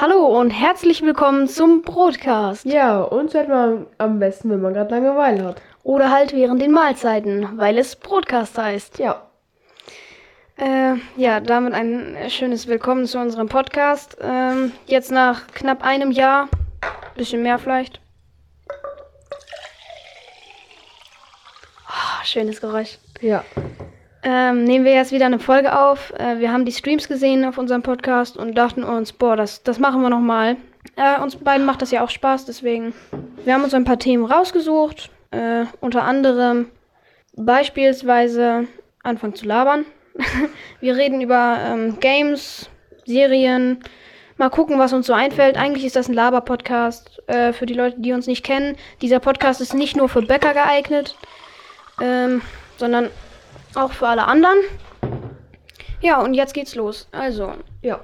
Hallo und herzlich willkommen zum Broadcast. Ja, uns hört man am besten, wenn man gerade Langeweile hat. Oder halt während den Mahlzeiten, weil es Broadcast heißt. Ja. Äh, ja, damit ein schönes Willkommen zu unserem Podcast. Ähm, jetzt nach knapp einem Jahr, bisschen mehr vielleicht. Ah, schönes Geräusch. Ja. Ähm, nehmen wir jetzt wieder eine Folge auf. Äh, wir haben die Streams gesehen auf unserem Podcast und dachten uns, boah, das, das machen wir nochmal. Äh, uns beiden macht das ja auch Spaß, deswegen. Wir haben uns ein paar Themen rausgesucht. Äh, unter anderem beispielsweise anfangen zu labern. wir reden über ähm, Games, Serien. Mal gucken, was uns so einfällt. Eigentlich ist das ein Laber-Podcast. Äh, für die Leute, die uns nicht kennen. Dieser Podcast ist nicht nur für Bäcker geeignet, ähm, sondern auch für alle anderen. Ja, und jetzt geht's los. Also, Ja.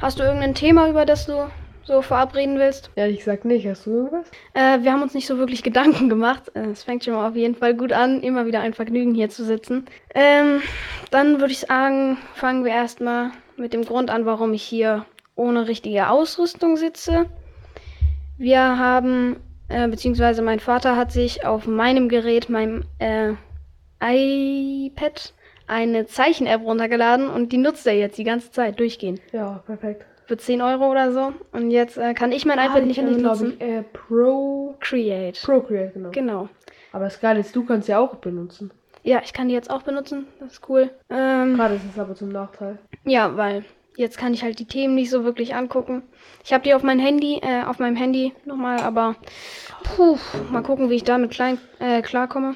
hast du irgendein Thema, über das du so verabreden willst? Ehrlich gesagt nicht. Hast du irgendwas? Äh, wir haben uns nicht so wirklich Gedanken gemacht. Äh, Es fängt schon mal auf jeden Fall gut an, immer wieder ein Vergnügen hier zu sitzen. Ähm, dann würde ich sagen, fangen wir erstmal mit dem Grund an, warum ich hier ohne richtige Ausrüstung sitze. Wir haben, äh, beziehungsweise mein Vater hat sich auf meinem Gerät, meinem äh, iPad, eine Zeichen-App runtergeladen und die nutzt er jetzt die ganze Zeit durchgehend. Ja, perfekt. Für 10 Euro oder so. Und jetzt äh, kann ich mein iPad nicht mehr benutzen. ich, äh, Pro... Create. Procreate, genau. Genau. Aber das Geile ist, du kannst ja auch benutzen. Ja, ich kann die jetzt auch benutzen. Das ist cool. Ähm, Gerade ist es aber zum Nachteil. ja, weil jetzt kann ich halt die Themen nicht so wirklich angucken. Ich habe die auf mein Handy, äh, auf meinem Handy nochmal, aber puh, mal gucken, wie ich damit klein, äh, klarkomme.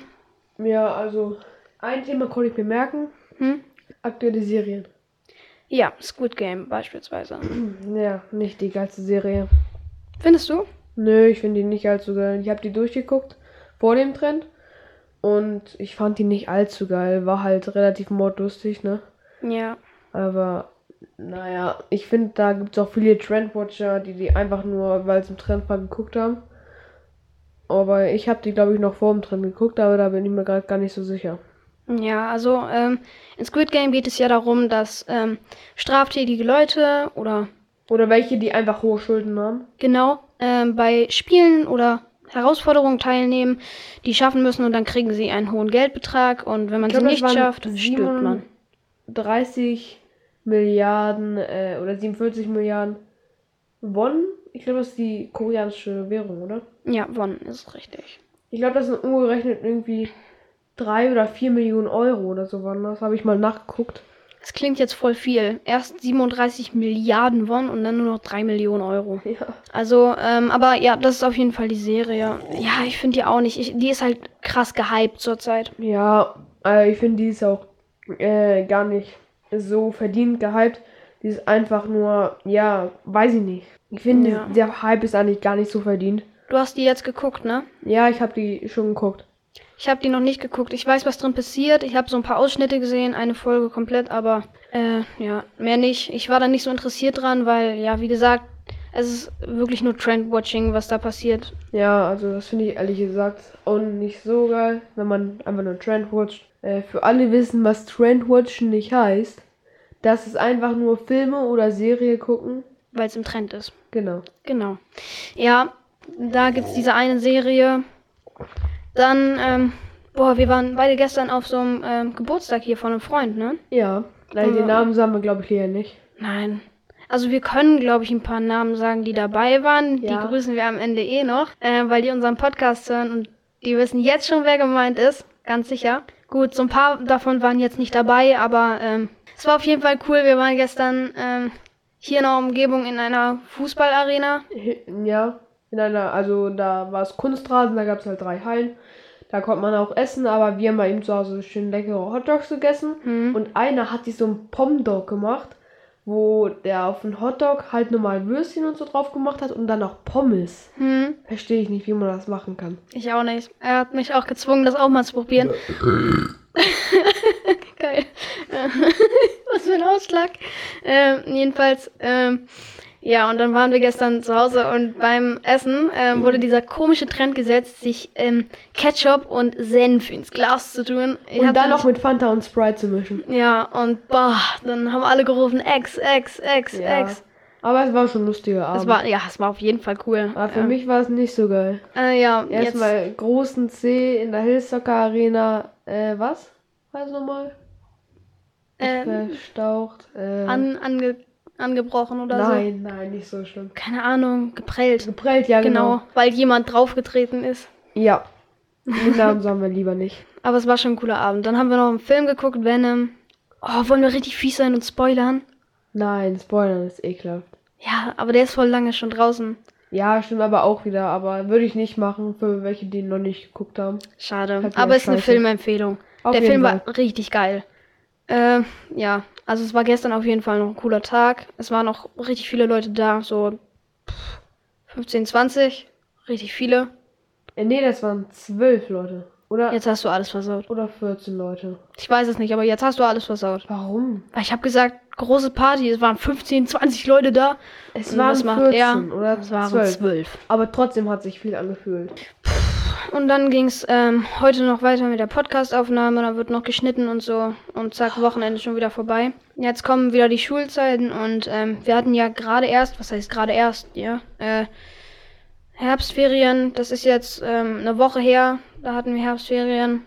Ja, also ein Thema konnte ich mir merken. Hm? Aktuelle Serien. Ja, Squid Game beispielsweise. Ja, nicht die geilste Serie. Findest du? Nö, ich finde die nicht allzu geil. Ich habe die durchgeguckt vor dem Trend. Und ich fand die nicht allzu geil. War halt relativ mordlustig, ne? Ja. Aber naja, ich finde, da gibt es auch viele Trendwatcher, die die einfach nur, weil es im Trend war, geguckt haben. Aber ich habe die, glaube ich, noch vor dem Trend geguckt, aber da bin ich mir gerade gar nicht so sicher. Ja, also ähm, in Squid Game geht es ja darum, dass ähm, straftätige Leute oder Oder welche, die einfach hohe Schulden haben. genau ähm, bei Spielen oder Herausforderungen teilnehmen, die schaffen müssen und dann kriegen sie einen hohen Geldbetrag und wenn man sie glaub, das nicht schafft, stirbt man. 30 Milliarden äh, oder 47 Milliarden Won. Ich glaube, das ist die koreanische Währung, oder? Ja, Won ist richtig. Ich glaube, das sind umgerechnet irgendwie 3 oder 4 Millionen Euro oder so waren das. Habe ich mal nachgeguckt. Das klingt jetzt voll viel. Erst 37 Milliarden Won und dann nur noch 3 Millionen Euro. Ja. Also, ähm, aber ja, das ist auf jeden Fall die Serie. Ja, ich finde die auch nicht. Ich, die ist halt krass gehypt zurzeit. Ja, äh, ich finde, die ist auch äh, gar nicht so verdient gehypt. Die ist einfach nur, ja, weiß ich nicht. Ich finde, Ja. der Hype ist eigentlich gar nicht so verdient. Du hast die jetzt geguckt, ne? Ja, ich habe die schon geguckt. Ich habe die noch nicht geguckt. Ich weiß, was drin passiert. Ich habe so ein paar Ausschnitte gesehen, eine Folge komplett, aber äh, ja, mehr nicht. Ich war da nicht so interessiert dran, weil, ja, wie gesagt, es ist wirklich nur Trendwatching, was da passiert. Ja, also das finde ich ehrlich gesagt auch nicht so geil, wenn man einfach nur Trend watcht. Äh, für alle wissen, was Trendwatchen nicht heißt. Das ist einfach nur Filme oder Serie gucken. Weil es im Trend ist. Genau. Genau. Ja, da gibt's diese eine Serie. Dann, ähm, boah, wir waren beide gestern auf so einem ähm, Geburtstag hier von einem Freund, ne? Ja, leider den. Namen sagen wir, glaube ich, hier nicht. Nein. Also wir können, glaube ich, ein paar Namen sagen, die dabei waren. Ja. Die grüßen wir am Ende eh noch, äh, weil die unseren Podcast hören und die wissen jetzt schon, wer gemeint ist. Ganz sicher. Gut, so ein paar davon waren jetzt nicht dabei, aber ähm, es war auf jeden Fall cool. Wir waren gestern ähm, hier in der Umgebung in einer Fußballarena. Ja, in einer, also da war es Kunstrasen, da gab es halt drei Hallen. Da konnte man auch essen, aber wir haben bei ihm zu Hause schön leckere Hotdogs gegessen. Hm. Und einer hat sich so einen Pomdog gemacht, wo der auf den Hotdog halt normal Würstchen und so drauf gemacht hat und dann auch Pommes. Hm, Verstehe ich nicht, wie man das machen kann. ich auch nicht. Er hat mich auch gezwungen, das auch mal zu probieren. Geil. Was für ein Ausschlag. Ähm, jedenfalls, ähm, ja, und dann waren wir gestern zu Hause und beim Essen ähm, wurde dieser komische Trend gesetzt, sich ähm, Ketchup und Senf ins Glas zu tun. Ich Und dann noch mit Fanta und Sprite zu mischen. Ja, und boah, dann haben alle gerufen, Ex, Ex, Ex, Ja. Ex. Aber es war schon ein lustiger Abend. Es war, ja, es war auf jeden Fall cool. Aber für Ähm, mich war es nicht so geil. Äh, ja, jetzt, Erstmal großen C in der Hillsoccer Arena. Äh, was? Was nochmal? ähm, Verstaucht. Äh, an, ange, angebrochen oder so. nein, nein, nicht so schlimm. Keine Ahnung, geprellt. Geprellt, ja, Genau, genau. weil jemand draufgetreten ist. Ja. Den Namen sagen wir lieber nicht. Aber es war schon ein cooler Abend. Dann haben wir noch einen Film geguckt, Venom. Oh, wollen wir richtig fies sein und spoilern? Nein, Spoilern ist ekelhaft. Ja, aber der ist voll lange schon draußen. Ja, stimmt aber auch wieder. Aber würde ich nicht machen für welche, die ihn noch nicht geguckt haben. Schade. Aber wieder ist eine. Filmempfehlung. Auf der Film Fall. war richtig geil. Äh, ja, also es war gestern auf jeden Fall noch ein cooler Tag. Es waren noch richtig viele Leute da, so pff, 15, 20. Richtig viele. Äh, nee, das waren zwölf Leute. Oder, Jetzt hast du alles versaut. oder 14 Leute. Ich weiß es nicht, aber jetzt hast du alles versaut. Warum? Weil ich habe gesagt, große Party, es waren 15, 20 Leute da. Es Und waren was macht 14 er? oder Es waren 12. 12. Aber trotzdem hat sich viel angefühlt. Und dann ging es ähm, heute noch weiter mit der Podcastaufnahme. Da wird noch geschnitten und so. Und zack, Wochenende schon wieder vorbei. Jetzt kommen wieder die Schulzeiten und ähm, wir hatten ja gerade erst, was heißt gerade erst, ja, äh, Herbstferien. Das ist jetzt ähm, eine Woche her. Da hatten wir Herbstferien.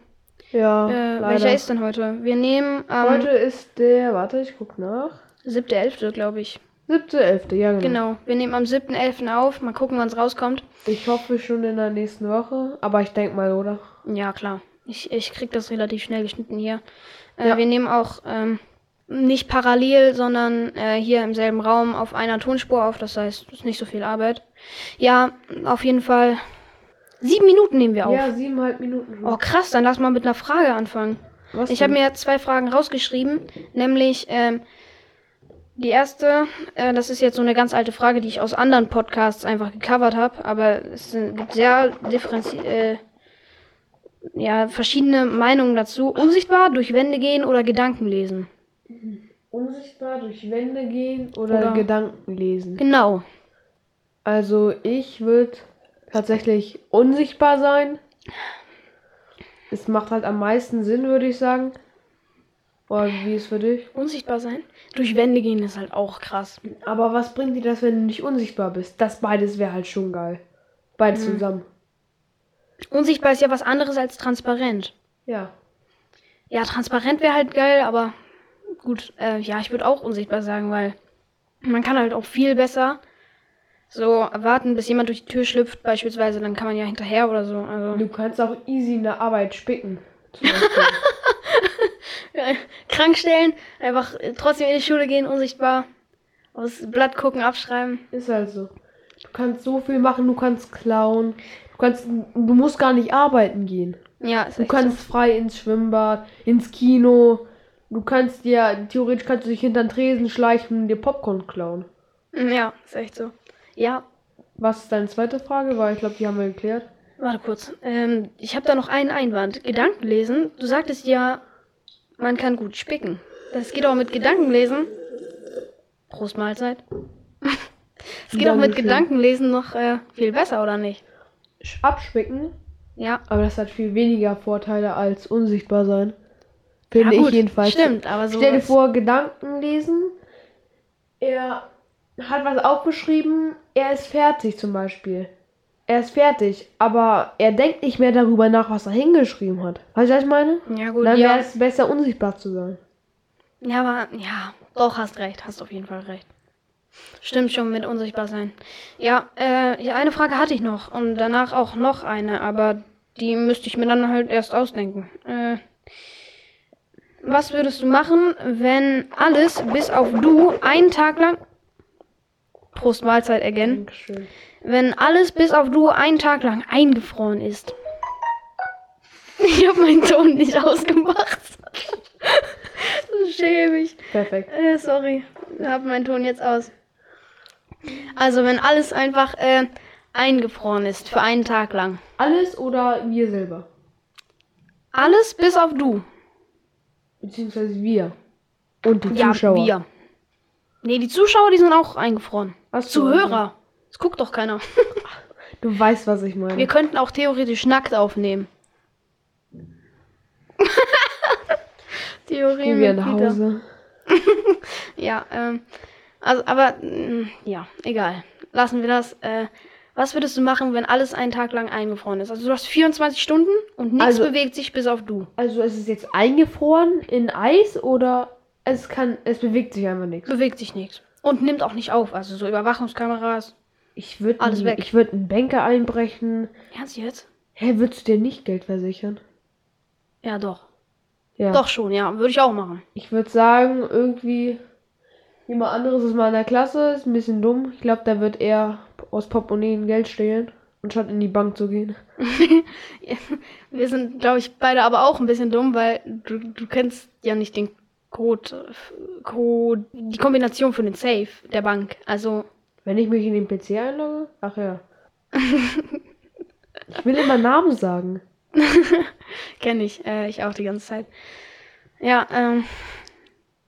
Ja, Äh, welcher ist denn heute? Wir nehmen am Heute ist der, warte, ich guck nach. 7.11., glaube ich. 7.11., ja genau. Genau. Wir nehmen am 7.11. auf. Mal gucken, wann es rauskommt. Ich hoffe schon in der nächsten Woche, aber ich denke mal, oder? Ja, klar. Ich, ich krieg das relativ schnell geschnitten hier. Äh, Ja. Wir nehmen auch ähm, nicht parallel, sondern äh, hier im selben Raum auf einer Tonspur auf. Das heißt, es ist nicht so viel Arbeit. Ja, auf jeden Fall. Sieben Minuten nehmen wir auf. Ja, siebeneinhalb Minuten. Oh, krass, dann lass mal mit einer Frage anfangen. Was Ich habe mir zwei Fragen rausgeschrieben, nämlich ähm, die erste, äh, das ist jetzt so eine ganz alte Frage, die ich aus anderen Podcasts einfach gecovert habe, aber es sind- gibt sehr differenzi äh, ja, verschiedene Meinungen dazu. Unsichtbar, durch Wände gehen oder Gedanken lesen. Unsichtbar durch Wände gehen oder, Oder- Gedanken lesen. Genau. Also ich würde tatsächlich unsichtbar sein. Es macht halt am meisten Sinn, würde ich sagen. Oder wie ist für dich? Unsichtbar sein. Durch Wände gehen ist halt auch krass. Aber was bringt dir das, wenn du nicht unsichtbar bist? Das beides wäre halt schon geil. Beides Mhm. zusammen. Unsichtbar ist ja was anderes als transparent. Ja. Ja, transparent wäre halt geil, aber gut, äh, ja, ich würde auch unsichtbar sagen, weil man kann halt auch viel besser so warten, bis jemand durch die Tür schlüpft, beispielsweise, dann kann man ja hinterher oder so. Also Du kannst auch easy in der Arbeit spicken. Zum Beispiel. krank stellen, einfach trotzdem in die Schule gehen, unsichtbar, aufs Blatt gucken, abschreiben. ist halt so. Du kannst so viel machen, du kannst klauen. Du kannst, du musst gar nicht arbeiten gehen. Ja, ist Du kannst frei ins Schwimmbad, ins Kino. Du kannst dir, theoretisch kannst du dich hinter den Tresen schleichen und dir Popcorn klauen. so. Ja, ist echt so. Ja, Was ist deine zweite Frage? Weil ich glaube, die haben wir geklärt. warte kurz. Ähm, ich habe da noch einen Einwand. Gedankenlesen. Du sagtest ja, man kann gut spicken. Das geht auch mit Gedankenlesen. Prost Mahlzeit. Es geht auch mit. Gedankenlesen noch äh, viel besser, oder nicht? Abspicken, Ja. aber das hat viel weniger Vorteile als unsichtbar sein. Finde ja, gut, ich jedenfalls. Stimmt, aber so. Stell dir vor, Gedanken lesen. Er hat was aufgeschrieben, er ist fertig zum Beispiel. Er ist fertig, aber er denkt nicht mehr darüber nach, was er hingeschrieben hat. Weißt du, was ich meine? Ja, gut, Dann wäre ja. es besser, unsichtbar zu sein. Ja, aber ja, doch, hast recht, hast auf jeden Fall recht. Stimmt schon mit unsichtbar sein. Ja, äh, ja, eine Frage hatte ich noch und danach auch noch eine, aber die müsste ich mir dann halt erst ausdenken. Äh, was würdest du machen, wenn alles bis auf du einen Tag lang Prost Mahlzeit again. Dankeschön. Wenn alles bis auf du einen Tag lang eingefroren ist. Ich habe meinen Ton nicht ausgemacht. Schäme mich. Perfekt. Äh, sorry, ich habe meinen Ton jetzt aus. Also wenn alles einfach äh, eingefroren ist für einen Tag lang. Alles oder wir selber? Alles bis auf du. Beziehungsweise wir. Und die Ja, Zuschauer. wir. Nee, die Zuschauer, die sind auch eingefroren. So, Zuhörer. Es guckt doch keiner. Du weißt, was ich meine. Wir könnten auch theoretisch nackt aufnehmen. Theorie Gehen wir nach. Hause. Ja, ähm, Also, aber, mh, ja, egal. Lassen wir das. Äh, was würdest du machen, wenn alles einen Tag lang eingefroren ist? Also, du hast 24 Stunden und nichts Also- bewegt sich bis auf du. Also ist es jetzt eingefroren in Eis oder es kann, es bewegt sich einfach nichts. Bewegt sich nichts. Und nimmt auch nicht auf. Also, so Überwachungskameras. Ich würde Alles weg. Ich würde einen Banker einbrechen. Ernst jetzt? Hä, würdest du dir nicht Geld versichern? Ja, doch. Ja. Doch schon, ja. Würde ich auch machen. Ich würde sagen, irgendwie jemand anderes ist mal in der Klasse, ist ein bisschen dumm. Ich glaube, der wird eher aus Portemonnaie Geld stehlen, anstatt in die Bank zu gehen. Wir sind, glaube ich, beide aber auch ein bisschen dumm, weil du, du kennst ja nicht den Code, Code, die Kombination für den Safe der Bank. Also, Wenn ich mich in den PC einlogge? Ach ja. ich will immer Namen sagen. kenne ich, äh, ich auch die ganze Zeit. Ja, ähm,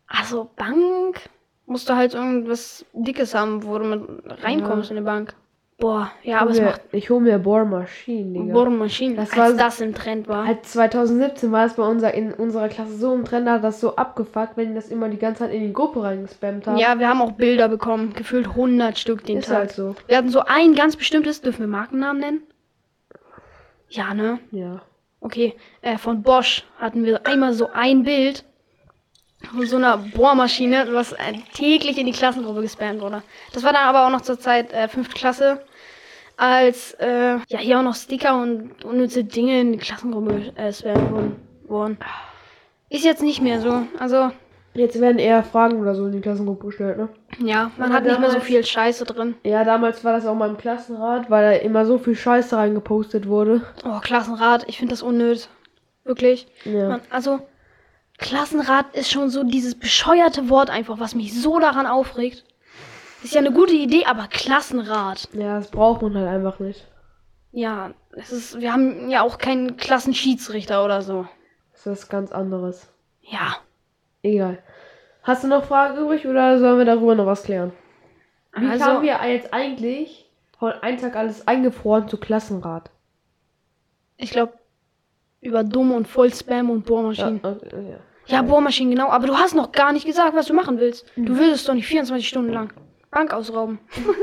also Bank musst du halt irgendwas Dickes haben, wo du mit reinkommst in die Bank. Boah, ja, aber es mir- macht ich hole mir Bohrmaschinen, Digga. Bohrmaschinen, Das als war- das im Trend war. Halt 2017 war es bei unser, in unserer Klasse so im Trend, da hat das so abgefuckt, wenn die das immer die ganze Zeit in die Gruppe reingespammt haben. Ja, wir haben auch Bilder bekommen, gefühlt 100 Stück den ist Tag. halt so. Wir hatten so ein ganz bestimmtes, dürfen wir Markennamen nennen? Ja, ne? Ja. Okay, äh, von Bosch hatten wir einmal so ein Bild so einer Bohrmaschine, was äh, täglich in die Klassengruppe gespammt wurde. Das war dann aber auch noch zur Zeit äh, fünfte Klasse, als äh, ja hier auch noch Sticker und unnütze Dinge in die Klassengruppe äh, spammt wurden. Ist jetzt nicht mehr so. Also, Jetzt werden eher Fragen oder so in die Klassengruppe gestellt, ne? ja, man Aber hat nicht mehr so viel Scheiße drin. Ja, damals war das auch mal im Klassenrat, weil da immer so viel Scheiße reingepostet wurde. Oh, Klassenrat, ich finde das unnötig. Wirklich. Ja. Man, also, Klassenrat ist schon so dieses bescheuerte Wort einfach, was mich so daran aufregt. Ist ja eine gute Idee, aber Klassenrat. Ja, das braucht man halt einfach nicht. Ja, es ist, wir haben ja auch keinen Klassenschiedsrichter oder so. Das ist was ganz anderes. Ja. Egal. Hast du noch Fragen übrig oder sollen wir darüber noch was klären? Wie Also- kamen wir jetzt eigentlich von einem Tag alles eingefroren zu Klassenrat? Ich glaube, über dumm und voll Spam und Bohrmaschinen. Ja, äh, ja. Bohrmaschinen, genau. Aber du hast noch gar nicht gesagt, was du machen willst. Du willst doch nicht 24 Stunden lang Bank ausrauben.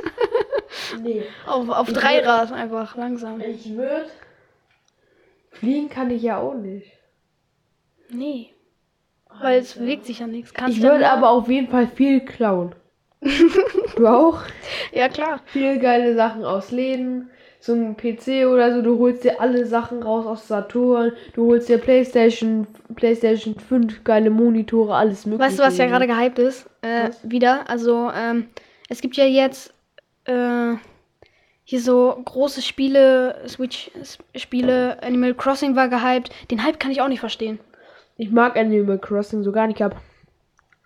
Nee. Auf, auf Dreirad einfach, langsam. Ich würde. Fliegen kann ich ja auch nicht. Nee. Weil es bewegt sich ja nichts. Kannst Ich ja würde aber auf jeden Fall viel klauen. du auch? Ja, klar. Viel geile Sachen aus Läden. So ein PC oder so, du holst dir alle Sachen raus aus Saturn, du holst dir Playstation, Playstation 5, geile Monitore, alles mögliche. Weißt du, was ja gerade gehypt ist? Äh, wieder. Also, ähm, es gibt ja jetzt äh, hier so große Spiele, Switch-Spiele, Animal Crossing war gehypt. Den Hype kann ich auch nicht verstehen. Ich mag Animal Crossing so gar nicht. Ich habe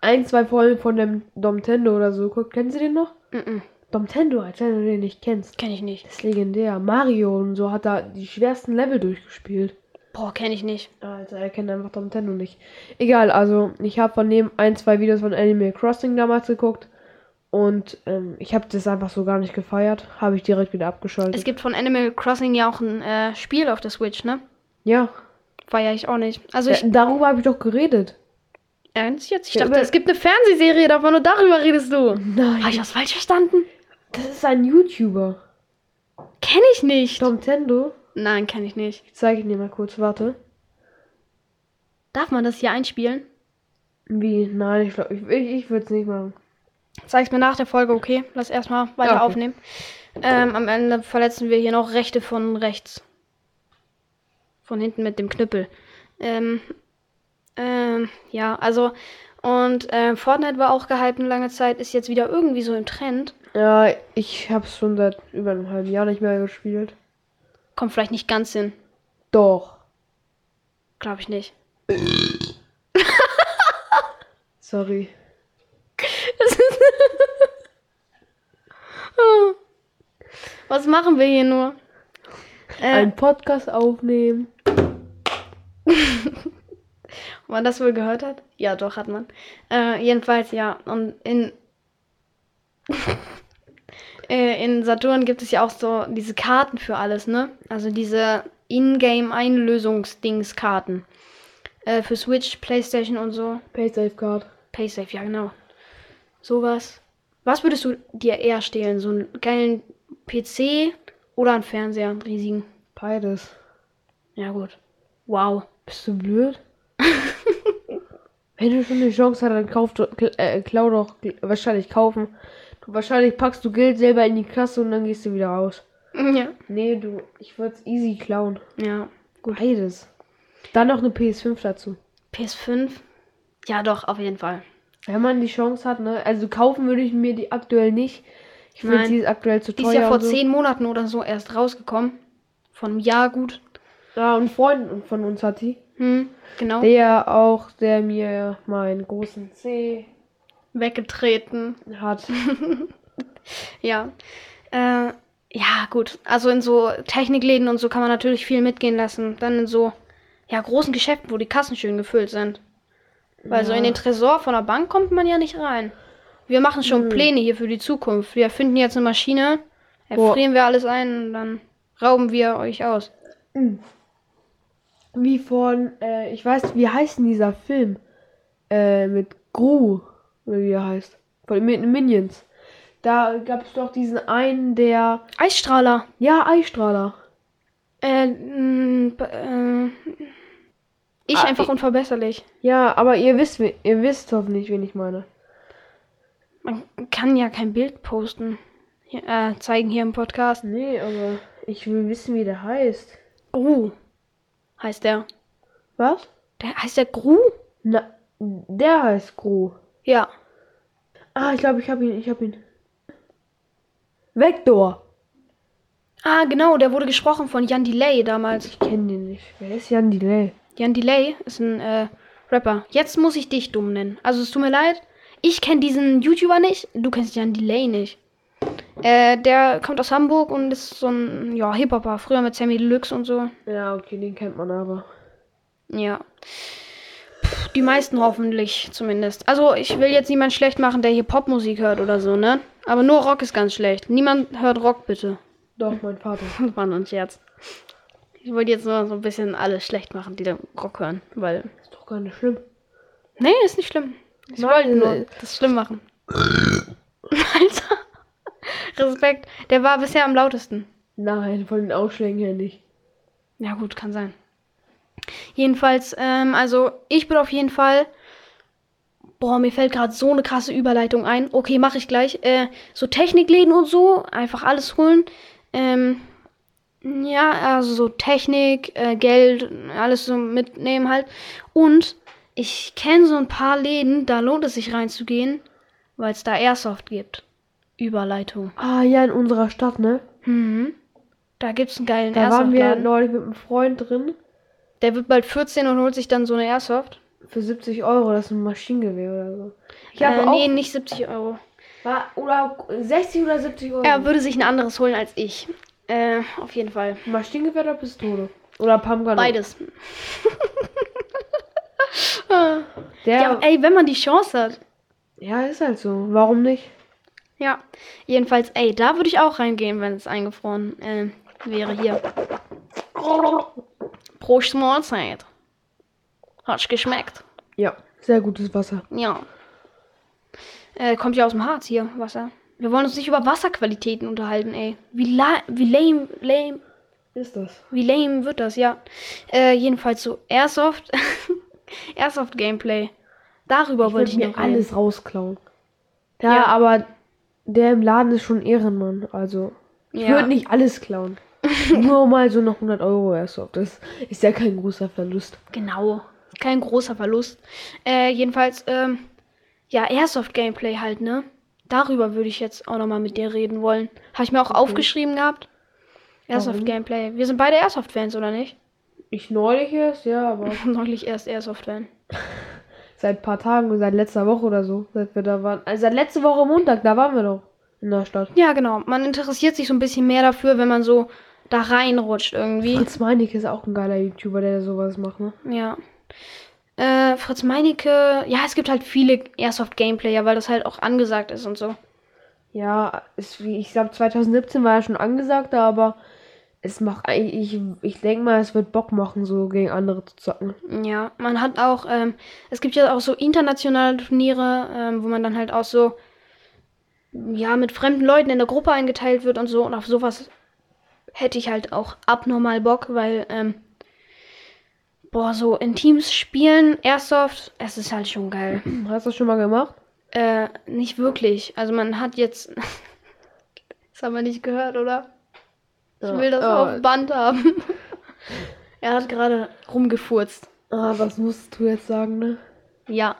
ein, zwei Folgen von dem Domtendo oder so. Kennen Sie den noch? Mhm. Domtendo, als wenn du den nicht kennst. Kenn ich nicht. Das ist legendär. Mario und so hat da die schwersten Level durchgespielt. Boah, kenn ich nicht. Alter, er kennt einfach Domtendo nicht. Egal, also ich habe von dem ein, zwei Videos von Animal Crossing damals geguckt. Und ähm, ich habe das einfach so gar nicht gefeiert. Habe ich direkt wieder abgeschaltet. Es gibt von Animal Crossing ja auch ein äh, Spiel auf der Switch, ne? ja, Feier ich auch nicht. Also ja, ich. darüber habe ich doch geredet. Ernst jetzt? Ich Ja, dachte, es gibt eine Fernsehserie davon und darüber redest du. Nein, Habe ich was falsch verstanden? Das ist ein YouTuber. Kenn ich nicht. Domtendo. Nein, kenn ich nicht. Ich zeige ihn dir mal kurz, warte. Darf man das hier einspielen? Wie? Nein, ich glaube, ich, ich, ich würde es nicht machen. Zeig's mir nach der Folge, okay? Lass erstmal weiter okay. aufnehmen. Ähm, am Ende verletzen wir hier noch Rechte von rechts. Von hinten mit dem Knüppel. Ähm, ähm, ja, also. Und äh, Fortnite war auch gehypt eine lange Zeit, ist jetzt wieder irgendwie so im Trend. Ja, ich habe es schon seit über einem halben Jahr nicht mehr gespielt. Kommt vielleicht nicht ganz hin. Doch. Glaube ich nicht. Sorry. Was machen wir hier nur? Äh, Ein Podcast aufnehmen. Ob man das wohl gehört hat? Ja, doch, hat man. Äh, jedenfalls, ja. Und in, äh, in Saturn gibt es ja auch so diese Karten für alles, ne? Also diese Ingame-Einlösungsdings-Karten. Äh, für Switch, Playstation und so. PaySafe Card. Paysafe, ja, genau. Sowas. Was würdest du dir eher stehlen? So einen geilen PC oder einen Fernseher, einen riesigen? Beides. Ja, gut. Wow. Bist du blöd? Wenn du schon eine Chance hast, dann kauf doch, äh, klau doch, wahrscheinlich kaufen. Du, wahrscheinlich packst du Geld selber in die Kasse und dann gehst du wieder raus. Ja. Nee, du, ich würde es easy klauen. Ja. Gut. Beides. Dann noch eine PS5 dazu. PS5? Ja, doch, auf jeden Fall. Wenn man die Chance hat, ne? Also kaufen würde ich mir die aktuell nicht. Ich finde, sie ist aktuell zu Die teuer. ist ja vor so. zehn Monaten oder so erst rausgekommen. Von einem Jahr gut. Ja, und Freund von uns hat die. Hm, genau. Der auch, der mir meinen großen C Weggetreten. hat. Ja. Äh, ja, gut. Also in so Technikläden und so kann man natürlich viel mitgehen lassen. Dann in so, ja, großen Geschäften, wo die Kassen schön gefüllt sind. Weil so Ja. in den Tresor von der Bank kommt man ja nicht rein. Wir machen schon Hm. Pläne hier für die Zukunft. Wir erfinden jetzt eine Maschine, Boah. erfrieren wir alles ein und dann rauben wir euch aus. Wie von, äh, ich weiß, wie heißt denn dieser Film? Äh, mit Gru, oder wie er heißt. Von mit den Minions. Da gab es doch diesen einen, der. Eisstrahler. Ja, Eisstrahler. Äh, mh, äh, ich Ah, einfach ich- unverbesserlich. Ja, aber ihr wisst, ihr wisst hoffentlich, wen ich meine. Man kann ja kein Bild posten. Hier, äh, zeigen hier im Podcast. Nee, aber ich will wissen, wie der heißt. Gru heißt der. Was? Der heißt der Gru? Na, der heißt Gru. Ja. Ah, ich glaube, ich habe ihn, ich habe ihn. Vector. Ah, genau, der wurde gesprochen von Jan Delay damals. Ich kenne den nicht. Wer ist Jan Delay? Jan Delay ist ein äh, Rapper. Jetzt muss ich dich dumm nennen. Also es tut mir leid. Ich kenne diesen YouTuber nicht. Du kennst Jan Delay nicht. Äh, der kommt aus Hamburg und ist so ein, ja, Hip-Hopper. Früher mit Sammy Deluxe und so. Ja, okay, den kennt man aber. Ja. Pff, Die meisten hoffentlich zumindest. Also ich will jetzt niemand schlecht machen, der hier Popmusik hört oder so, ne? Aber nur Rock ist ganz schlecht. Niemand hört Rock, bitte. Doch, mein Vater. Das war nur ein Scherz. Ich wollte jetzt nur so ein bisschen alles schlecht machen, die da Rock hören. Weil. Ist doch gar nicht schlimm. Nee, ist nicht schlimm. Ich Nein, wollte nur das schlimm machen. Alter. Respekt. Der war bisher am lautesten. Nein, von den Ausschlägen her nicht. Ja, gut, kann sein. Jedenfalls, ähm, also ich bin auf jeden Fall. Boah, mir fällt gerade so eine krasse Überleitung ein. Okay, mache ich gleich. Äh, so Technikläden und so, einfach alles holen. Ähm, ja, also so Technik, äh, Geld, alles so mitnehmen halt. Und ich kenne so ein paar Läden, da lohnt es sich reinzugehen, weil es da Airsoft gibt. Überleitung. Ah, ja, in unserer Stadt, ne? Mhm. Da gibt's einen geilen Da waren wir neulich mit einem Freund drin. Der wird bald 14 und holt sich dann so eine Airsoft. Für 70 Euro, das ist ein Maschinengewehr oder so. Ich Äh, habe auch. nee, nicht 70 Euro. War, oder 60 oder 70 Euro. Er würde sich ein anderes holen als ich. Äh, auf jeden Fall. Maschinengewehr oder Pistole? Oder Pumpgun? Beides. Der, Ja, ey, wenn man die Chance hat. ja, ist halt so. Warum nicht? Ja. Jedenfalls, ey, da würde ich auch reingehen, wenn es eingefroren äh, wäre hier. Pro Mahlzeit. Hat's geschmeckt. Ja, sehr gutes Wasser. Ja. Äh, kommt ja aus dem Harz hier, Wasser. Wir wollen uns nicht über Wasserqualitäten unterhalten, ey. Wie, la wie lame, lame, Ist das? Wie lame wird das, ja. Äh, jedenfalls so Airsoft. Airsoft Gameplay. Darüber Ich wollte ich mir noch reden. alles rausklauen. Ja, Ja. aber der im Laden ist schon Ehrenmann. Also, ich Ja. würde nicht alles klauen. Nur mal so noch 100 Euro Airsoft. Das ist ja kein großer Verlust. Genau. Kein großer Verlust. Äh, jedenfalls, ähm, ja, Airsoft Gameplay halt, ne? Darüber würde ich jetzt auch nochmal mit dir reden wollen. Habe ich mir auch aufgeschrieben gehabt. Airsoft Warum? Gameplay. Wir sind beide Airsoft-Fans, oder nicht? Ich neulich erst, ja, aber Neulich erst Airsoft-Fan. seit ein paar Tagen, seit letzter Woche oder so, seit wir da waren. Also seit letzte Woche Montag, da waren wir doch in der Stadt. Ja, genau. Man interessiert sich so ein bisschen mehr dafür, wenn man so da reinrutscht irgendwie. Fritz Meinecke ist auch ein geiler YouTuber, der sowas macht, ne? Ja. Äh, Fritz Meinecke, ja, es gibt halt viele Airsoft-Gameplayer, weil das halt auch angesagt ist und so. Ja, ist wie, ich glaube 2017 war er schon angesagt, aber es macht eigentlich, ich, ich denke mal, es wird Bock machen, so gegen andere zu zocken. Ja, man hat auch, ähm, es gibt ja auch so internationale Turniere, ähm, wo man dann halt auch so ja, mit fremden Leuten in der Gruppe eingeteilt wird und so. Und auf sowas hätte ich halt auch abnormal Bock, weil, ähm, boah, so in Teams spielen, Airsoft, es ist halt schon geil. Hast du das schon mal gemacht? Äh, nicht wirklich. Also man hat jetzt. das haben wir nicht gehört, oder? Ich will das auf Band haben. er hat gerade rumgefurzt. Ah, das musst du jetzt sagen, ne? Ja.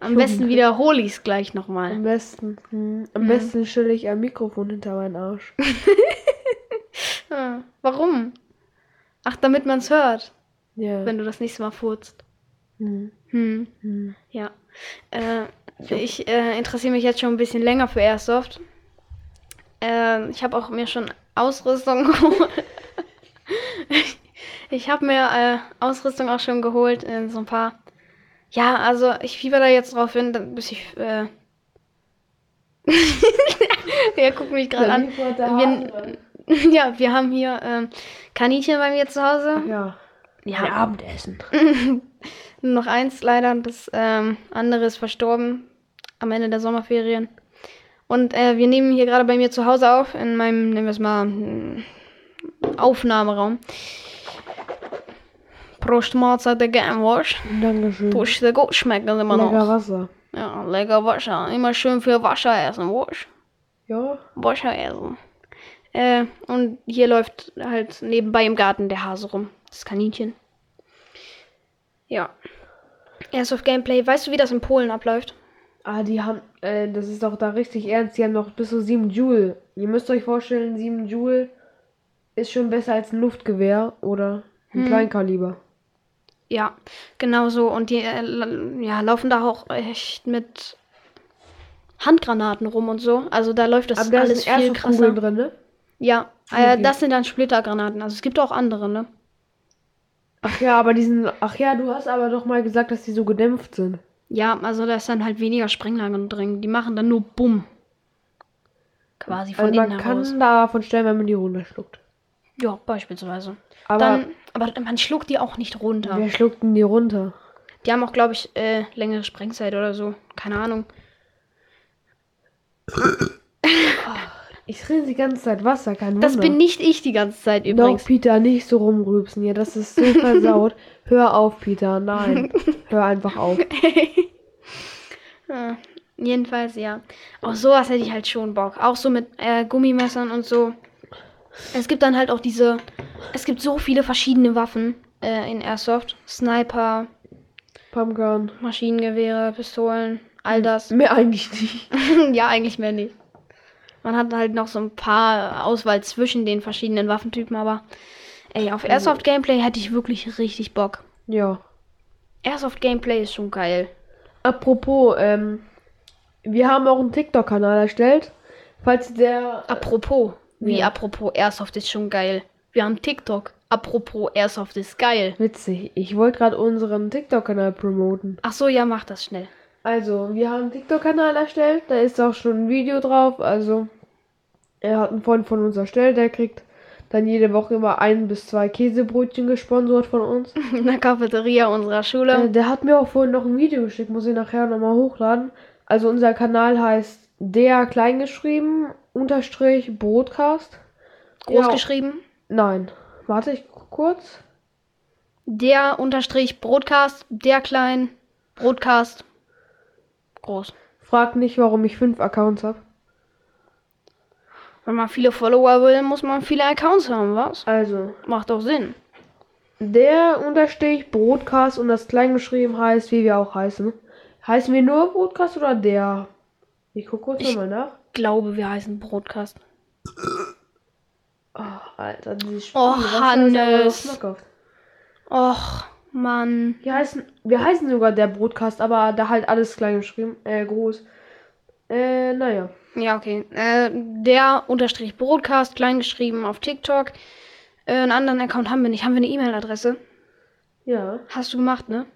Am besten wiederhole ich es gleich nochmal. Am besten. Hm, am Mhm. besten stelle ich ein Mikrofon hinter meinen Arsch. Warum? Ach, damit man es hört, Ja. wenn du das nächste Mal furzt. Hm, Hm, hm. ja. Äh, ich äh, interessiere mich jetzt schon ein bisschen länger für Airsoft. Äh, ich habe auch mir schon Ausrüstung geholt. ich habe mir äh, Ausrüstung auch schon geholt, äh, so ein paar. Ja, also ich fieber da jetzt drauf hin, dann- bis ich. Äh er guckt mich gerade an. Wir, ja, wir haben hier ähm, Kaninchen bei mir zu Hause. Ja. Ja, Abendessen. Nur noch eins leider, das ähm, andere ist verstorben am Ende der Sommerferien. Und äh, wir nehmen hier gerade bei mir zu Hause auf, in meinem, nehmen wir es mal, mm, Aufnahmeraum. Prost Mahlzeit, der Gamwash. Dankeschön. Tust dir gut schmecken immer noch. Lecker Wasser. Ja, lecker Wasser. Immer schön viel Wasser essen, Wasch. Ja. Wasser essen. Äh, und hier läuft halt nebenbei im Garten der Hase rum. Das Kaninchen. Ja. Airsoft Gameplay. Weißt du, wie das in Polen abläuft? Ah, die haben, äh, das ist doch da richtig ernst. Die haben noch bis zu 7 Joule. Ihr müsst euch vorstellen, 7 Joule ist schon besser als ein Luftgewehr oder ein Hm. Kleinkaliber. Ja, genau so. Und die äh, ja, laufen da auch echt mit Handgranaten rum und so. Also da läuft das Aber da alles sind viel krasser. Kugeln drin, ne? Ja, äh, Okay. das sind dann Splittergranaten. Also es gibt auch andere, ne? Ach ja, aber die sind, ach ja, du hast aber doch mal gesagt, dass die so gedämpft sind. Ja, also da ist dann halt weniger Sprengladung drin. Die machen dann nur Bumm. Quasi von Also man innen heraus. kann davon stellen, wenn man die runterschluckt. Ja, beispielsweise. Aber dann, aber man schluckt die auch nicht runter. wer schluckt denn die runter? Die haben auch, glaube ich, äh, längere Sprengzeit oder so. Keine Ahnung. Ich trinke die ganze Zeit Wasser, kein Wunder. Das bin nicht ich die ganze Zeit Doch, übrigens. Peter, nicht so rumrübsen hier. Das ist so versaut. Hör auf, Peter. Nein. Hör einfach auf. Ja, jedenfalls, ja. Auf sowas hätte ich halt schon Bock. Auch so mit äh, Gummimessern und so. Es gibt dann halt auch diese. Es gibt so viele verschiedene Waffen äh, in Airsoft. Sniper, Pumpgun. Maschinengewehre, Pistolen, all das. Mehr eigentlich nicht. ja, eigentlich mehr nicht. Man hat halt noch so ein paar Auswahl zwischen den verschiedenen Waffentypen, aber ey, auf Airsoft Gameplay hätte ich wirklich richtig Bock. Ja. Airsoft Gameplay ist schon geil. Apropos, ähm, wir haben auch einen TikTok-Kanal erstellt. Falls der. Apropos, wie Ja. apropos Airsoft ist schon geil. Wir haben TikTok. Apropos Airsoft ist geil. Witzig. Ich wollte gerade unseren TikTok-Kanal promoten. Ach so, ja, mach das schnell. Also, wir haben einen TikTok-Kanal erstellt. Da ist auch schon ein Video drauf. Also, er hat einen Freund von uns erstellt. Der kriegt dann jede Woche immer ein bis zwei Käsebrötchen gesponsert von uns. In der Cafeteria unserer Äh, Schule. der hat mir auch vorhin noch ein Video geschickt, muss ich nachher nochmal hochladen. Also unser Kanal heißt der kleingeschrieben unterstrich Broadcast. Groß ja. geschrieben. Nein, warte ich kurz. Der Unterstrich Broadcast, der klein Broadcast. Groß. Frag nicht, warum ich fünf Accounts habe. Wenn man viele Follower will, muss man viele Accounts haben, was? Also Macht doch Sinn. der unterstrich Broadcast und das kleingeschrieben heißt, wie wir auch heißen. Heißen wir nur Broadcast oder der? Ich guck kurz Ich- nochmal nach. Glaube, wir heißen Broadcast. Oh, Alter, dieses Spiel. Aber Hannes. Och, Mann. Wir heißen, wir heißen sogar der Broadcast, aber da halt alles klein geschrieben, äh, groß. Äh, naja. Ja, okay. Äh, der Unterstrich Broadcast, klein geschrieben auf TikTok. Äh, einen anderen Account haben wir nicht. Haben wir eine E-Mail-Adresse? Ja. Hast du gemacht, ne?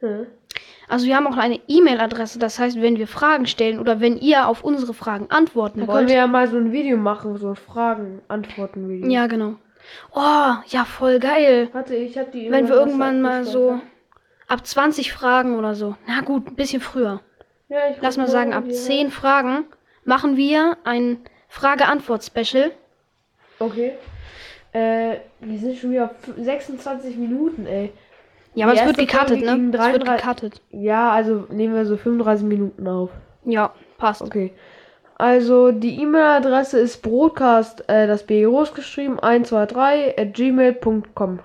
Hm. Also wir haben auch eine E-Mail-Adresse. Das heißt, wenn wir Fragen stellen oder wenn ihr auf unsere Fragen antworten Da können wollt. wir ja mal so ein Video machen, so ein Fragen-Antworten-Video. Ja, genau. Oh, ja, voll geil. Warte, ich hab die Wenn wir irgendwann mal so ab 20 Fragen oder so. Na gut, ein bisschen früher. Ja, ich Lass mal sagen, ab wie- 10 Fragen machen wir ein Frage-Antwort-Special. Okay. Äh, wir sind schon wieder auf 26 Minuten, ey. Ja, aber es wird Folge ne? Es wird 33 gecuttet. Ja, also nehmen wir so 35 Minuten auf. Ja, passt. Okay. Also die E-Mail-Adresse ist broadcast, äh, das B groß geschrieben, 123 at gmail.com.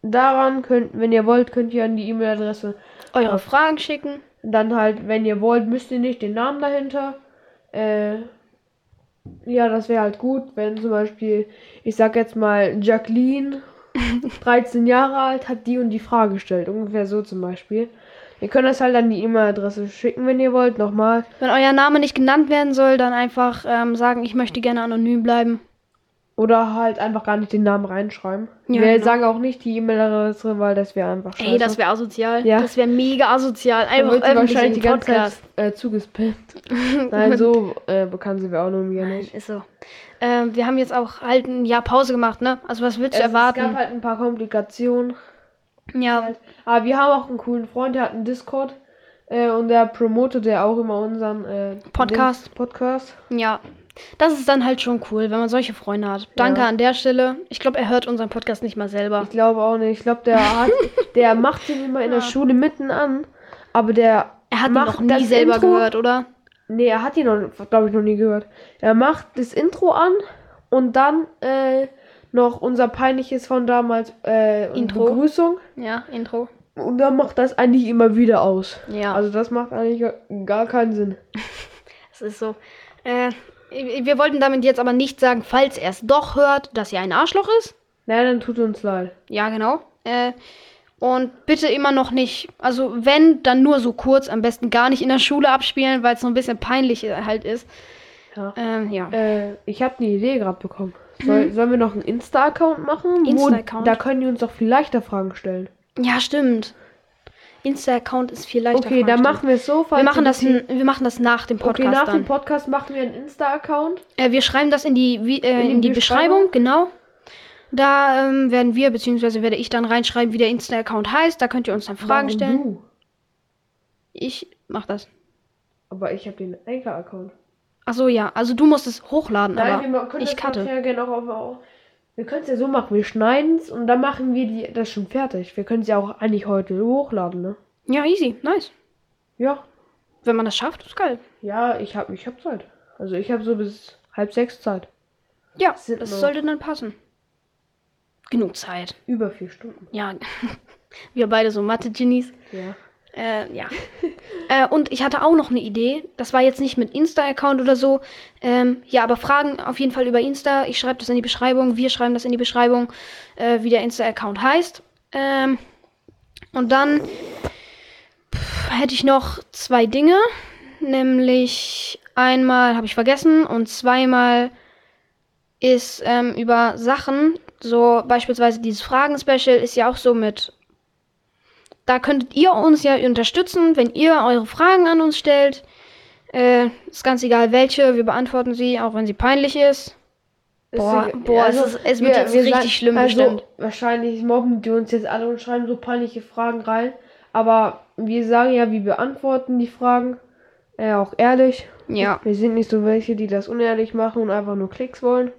Daran könnt, wenn ihr wollt, könnt ihr an die E-Mail-Adresse Eure Fragen schicken. Dann halt, wenn ihr wollt, müsst ihr nicht den Namen dahinter. Äh, ja, das wäre halt gut, wenn zum Beispiel, ich sag jetzt mal, Jacqueline, 13 Jahre alt, hat die und die Frage gestellt. Ungefähr so zum Beispiel. Ihr könnt das halt an die E-Mail-Adresse schicken, wenn ihr wollt, nochmal. Wenn euer Name nicht genannt werden soll, dann einfach ähm, sagen, ich möchte gerne anonym bleiben. Oder halt einfach gar nicht den Namen reinschreiben. Ja, Wir genau. sagen auch nicht die E-Mail-Adresse, weil das wäre einfach scheiße. Ey, das wäre asozial. Ja. Das wäre mega asozial. Dann Einfach öffentlich wahrscheinlich die ganze Zeit Podcast. äh, zugespammt. Nein, so äh, bekannt sind wir auch noch nicht. Nein, ist so. Ähm, wir haben jetzt auch halt ein Jahr Pause gemacht, ne? Also was willst du Es, es erwarten? gab halt ein paar Komplikationen. Ja, Aber wir haben auch einen coolen Freund, der hat einen Discord. Äh, und der promotet ja auch immer unseren äh, Podcast. Podcast. ja. Das ist dann halt schon cool, wenn man solche Freunde hat. Danke Ja. an der Stelle. Ich glaube, er hört unseren Podcast nicht mal selber. Ich glaube auch nicht. Ich glaube, der hat, der macht den immer in der Ja. Schule mitten an. Aber der Er hat ihn noch nie selber Intro, gehört, oder? Nee, er hat ihn noch, glaube ich, noch nie gehört. Er macht das Intro an und dann äh, noch unser peinliches von damals äh, Intro. Begrüßung. Ja, Intro. Und dann macht das eigentlich immer wieder aus. Ja. Also das macht eigentlich gar- keinen Sinn. Es ist so. Äh, wir wollten damit jetzt aber nicht sagen, falls er es doch hört, dass er ein Arschloch ist. Naja, dann tut uns leid. Ja, genau. Äh, und bitte immer noch nicht, also wenn, dann nur so kurz, am besten gar nicht in der Schule abspielen, weil es so ein bisschen peinlich äh, halt ist. Ja. Ähm, ja. Äh, ich habe eine Idee gerade bekommen. Soll, Sollen wir noch einen Insta-Account machen? Insta-Account? Da können die uns doch viel leichter Fragen stellen. Ja, stimmt. Insta-Account ist viel leichter. Okay, dann machen wir es so. wir machen das, wir machen das nach dem Podcast Okay, nach dann. dem Podcast machen wir einen Insta-Account. Äh, wir schreiben das in die, wie, äh, In in die Beschreibung, Beschreibung? genau. Da ähm, werden wir, beziehungsweise werde ich dann reinschreiben, wie der Insta-Account heißt. Da könnt ihr uns dann Fragen Warum stellen. Du? Ich mach das. Aber ich habe den Anchor-Account. Ach so, ja. Also du musst es hochladen, aber wir ich das cutte. Material gerne auch auf, auf. Wir können es ja so machen. Wir schneiden es und dann machen wir die, das schon fertig. Wir können es ja auch eigentlich heute hochladen, ne? Ja, easy, nice. Ja. Wenn man das schafft, ist geil. Ja, ich habe ich hab Zeit. Also ich habe so bis halb sechs Zeit. Ja, das noch- sollte dann passen. Genug Zeit. Über vier Stunden. Ja, wir beide so Mathe-Genies. Ja. Äh, ja. äh, und ich hatte auch noch eine Idee. Das war jetzt nicht mit Insta-Account oder so. Ähm, ja, aber Fragen auf jeden Fall über Insta. Ich schreibe das in die Beschreibung. Wir schreiben das in die Beschreibung, äh, wie der Insta-Account heißt. Ähm, und dann pff, hätte ich noch zwei Dinge. Nämlich einmal habe ich vergessen und zweimal ist ähm, über Sachen, so beispielsweise dieses Fragen-Special ist ja auch so mit da könntet ihr uns ja unterstützen, wenn ihr eure Fragen an uns stellt. Äh, ist ganz egal welche, wir beantworten sie, auch wenn sie peinlich ist. Boah, Ist- boah, es ist- es wird jetzt richtig sagen- schlimm also, bestimmt. Wahrscheinlich mobben die uns jetzt alle und schreiben so peinliche Fragen rein. Aber wir sagen ja, wir beantworten die Fragen. Äh, auch ehrlich. Ja. Wir sind nicht so welche, die das unehrlich machen und einfach nur Klicks wollen.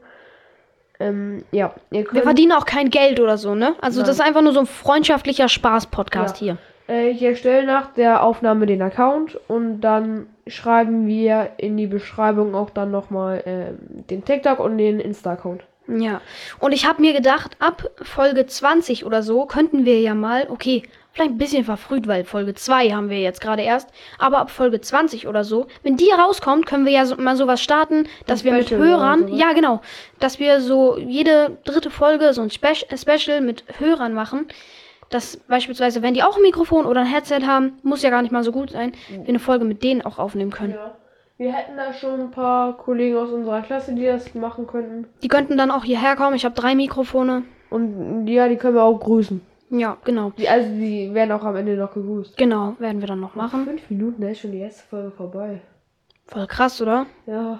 Ähm, ja, Wir verdienen auch kein Geld oder so, ne? Also das ist einfach nur so ein freundschaftlicher Spaß-Podcast Ja. hier. äh, ich erstelle nach der Aufnahme den Account und dann schreiben wir in die Beschreibung auch dann nochmal ähm, den TikTok und den Insta-Account. Ja. Und ich habe mir gedacht, ab Folge 20 oder so könnten wir ja mal, okay, vielleicht ein bisschen verfrüht, weil Folge 2 haben wir jetzt gerade erst, aber ab Folge 20 oder so, wenn die rauskommt, können wir ja so, mal sowas starten, dass wir mit Special oder Hörern, ja genau, dass wir so jede dritte Folge so ein Spe Special mit Hörern machen. Dass beispielsweise, wenn die auch ein Mikrofon oder ein Headset haben, muss ja gar nicht mal so gut sein, wir eine Folge mit denen auch aufnehmen können. Ja. Wir hätten da schon ein paar Kollegen aus unserer Klasse, die das machen könnten. Die könnten dann auch hierher kommen. Ich habe drei Mikrofone. Und ja, die können wir auch grüßen. Ja, genau. Die, also die werden auch am Ende noch gegrüßt. Genau, werden wir dann noch machen. Fünf Minuten, da ist schon die erste Folge vorbei. Voll krass, oder? Ja.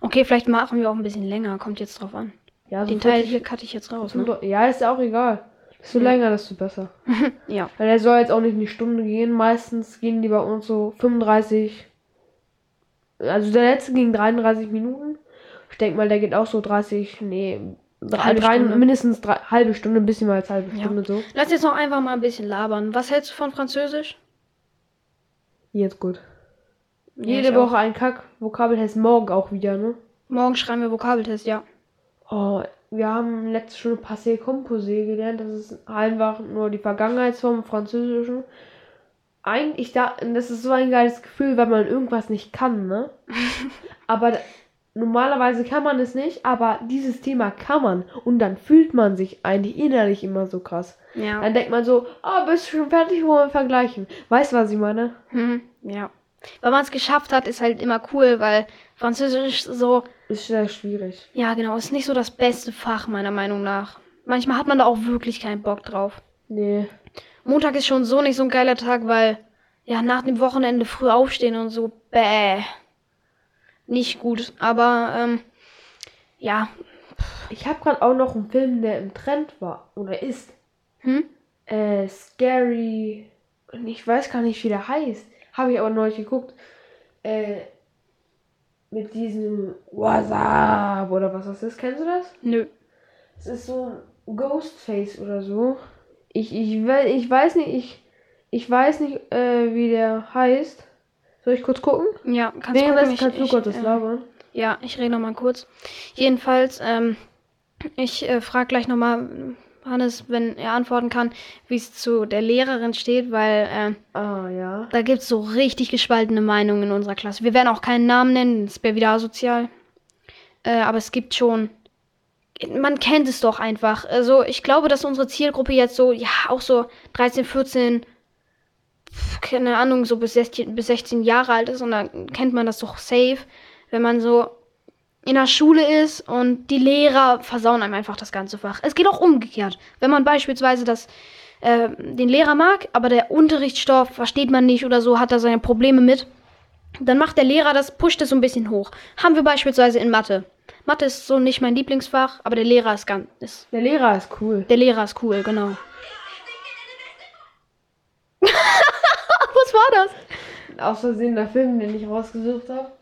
Okay, vielleicht machen wir auch ein bisschen länger. Kommt jetzt drauf an. Ja, Den so Teil 40 hier cutte ich jetzt raus, ne? Ja, ist ja auch egal. Desto länger, desto besser. Ja. Weil er soll jetzt auch nicht eine Stunde gehen. Meistens gehen die bei uns so 35 Also der letzte ging 33 Minuten. Ich denke mal, der geht auch so 30, nee, Halbe drei, Stunde. mindestens drei, halbe Stunde, ein bisschen mehr als halbe Ja. Stunde so. Lass jetzt noch einfach mal ein bisschen labern. Was hältst du von Französisch? Jetzt gut. Ja, Jede Woche ein Kack-Vokabeltest, morgen auch wieder, ne? Auch. Morgen schreiben wir Vokabeltest, ja. Oh, wir haben letzte Stunde Passé Composé gelernt. Das ist einfach nur die Vergangenheitsform im Französischen. Eigentlich da, das ist so ein geiles Gefühl, wenn man irgendwas nicht kann, ne? aber normalerweise kann man es nicht, aber dieses Thema kann man. Und dann fühlt man sich eigentlich innerlich immer so krass. Ja. Dann denkt man so, ah, bist du schon fertig, wollen wir vergleichen. Weißt du, was ich meine? Hm, ja. Wenn man es geschafft hat, ist halt immer cool, weil Französisch so, Ist sehr schwierig. ja genau, ist nicht so das beste Fach meiner Meinung nach. Manchmal hat man da auch wirklich keinen Bock drauf. Nee. Montag ist schon so nicht so ein geiler Tag, weil ja nach dem Wochenende früh aufstehen und so, bäh. Nicht gut. Aber ähm, ja. Ich habe gerade auch noch einen Film, der im Trend war. Oder ist. Hm? Äh, Scary. Und ich weiß gar nicht, wie der heißt. Habe ich aber neulich geguckt. Äh, mit diesem WhatsApp oder was das ist. Kennst du das? Nö. Es ist so ein Ghostface oder so. Ich, ich, ich weiß nicht, ich, ich weiß nicht, äh, wie der heißt. Soll ich kurz gucken? Ja, kannst Nee, gucken, ich- kannst du das äh, labern. Ja, ich rede noch mal kurz. Jedenfalls, ähm, ich äh, frage gleich noch mal Hannes, wenn er antworten kann, wie es zu der Lehrerin steht, weil äh, Ah, ja. da gibt es so richtig gespaltene Meinungen in unserer Klasse. Wir werden auch keinen Namen nennen, das wäre wieder asozial. Äh, aber es gibt schon. Man kennt es doch einfach. Also, ich glaube, dass unsere Zielgruppe jetzt so, ja, auch so 13, 14, pf, keine Ahnung, so bis 16, bis 16 Jahre alt ist. Und dann kennt man das doch safe, wenn man so in der Schule ist und die Lehrer versauen einem einfach das ganze Fach. Es geht auch umgekehrt. Wenn man beispielsweise das, äh, den Lehrer mag, aber der Unterrichtsstoff versteht man nicht oder so, hat da seine Probleme mit, dann macht der Lehrer das, pusht es so ein bisschen hoch. Haben wir beispielsweise in Mathe. Mathe ist so nicht mein Lieblingsfach, aber der Lehrer ist ganz, ist, Der Lehrer ist cool. der Lehrer ist cool, genau. War das? aus Versehen der Film, den ich rausgesucht habe.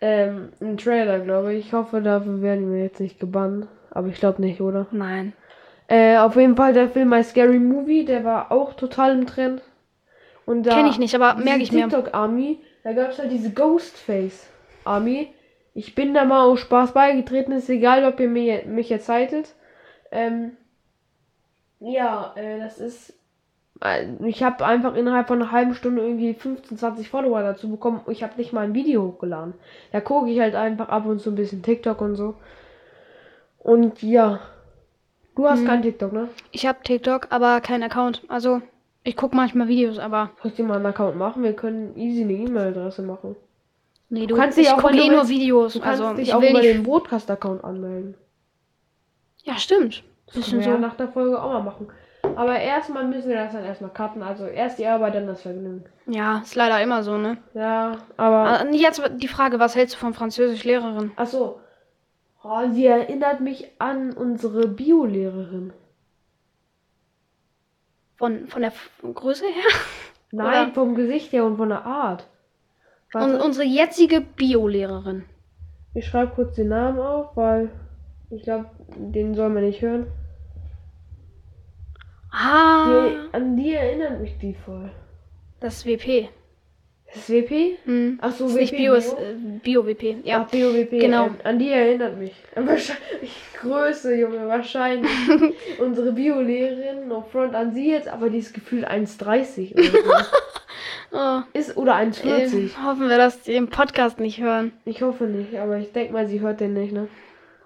Ähm, ein Trailer, glaube ich. Ich hoffe, dafür werden wir jetzt nicht gebannt. Aber ich glaube nicht, oder? Nein. Äh, auf jeden Fall der Film My Scary Movie, der war auch total im Trend. Und da. Kenn ich nicht, aber diese merk ich mir. TikTok Army, da gab es halt diese Ghostface Army. Ich bin da mal aus Spaß beigetreten, ist egal, ob ihr mir, mich jetzt haltet. Ähm, ja, äh, das ist. Ich habe einfach innerhalb von einer halben Stunde irgendwie 15, 20 Follower dazu bekommen. Ich habe nicht mal ein Video hochgeladen. Da gucke ich halt einfach ab und zu ein bisschen TikTok und so. Und ja. Du hast Hm. kein TikTok, ne? Ich habe TikTok, aber keinen Account. Also, ich gucke manchmal Videos, aber ich dir mal einen Account machen? Wir können easy eine E-Mail-Adresse machen. nee, du, kannst dich ich auch, gucke du eh nur Videos. Du kannst also, dich ich auch will über nicht. den Broadcast-Account anmelden. Ja, stimmt. Das Bisschen können wir ja so. nach der Folge auch mal machen. Aber erstmal müssen wir das dann erstmal cutten. Also erst die Arbeit, dann das Vergnügen. Ja, ist leider immer so, ne? Ja, aber. Ah, Jetzt die Frage, was hältst du von Französisch-Lehrerin? Achso. Oh, sie erinnert mich an unsere Biolehrerin. Von, von der Größe her? Nein, Oder- vom Gesicht her und von der Art. Und unsere jetzige Biolehrerin. ich schreibe kurz den Namen auf, weil ich glaube, den soll man nicht hören. Ah, Die, an die erinnert mich die voll. das ist WP. Das ist WP? Hm. Ach so, ist WP. nicht Bio, ist Bio? äh, Bio-WP. Ja. Ach, BOWP. Genau. Ähm, an die erinnert mich. Wahrscheinlich Größe, Junge, wahrscheinlich. Unsere Biolehrerin, no front an sie jetzt, aber die ist gefühlt 1,30 oder so. Oh, Ist oder äh, 1,40. hoffen wir, dass die den Podcast nicht hören. Ich hoffe nicht, aber ich denke mal, sie hört den nicht, ne?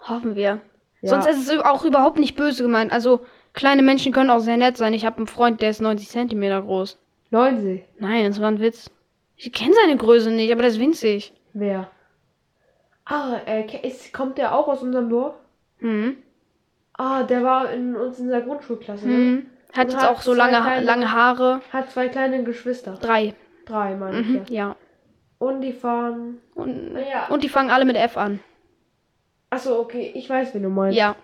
Hoffen wir. Ja. Sonst ist es auch überhaupt nicht böse gemeint. Also, kleine Menschen können auch sehr nett sein. Ich habe einen Freund, der ist 90 Zentimeter groß. 90. Nein, das war ein Witz. Ich kenne seine Größe nicht, aber der ist winzig. Wer? Ah, äh, ist, kommt der auch aus unserem Dorf? Hm. Ah, der war in uns in der Grundschulklasse, ne? Hm. Hat jetzt hat auch so lange, kleine- lange Haare. Hat zwei kleine Geschwister. Drei. Drei, meine ich Mhm, ja. ja. Und die fahren. Und, Ja. und die fangen alle mit F an. Achso, okay, ich weiß, wen du meinst. Ja.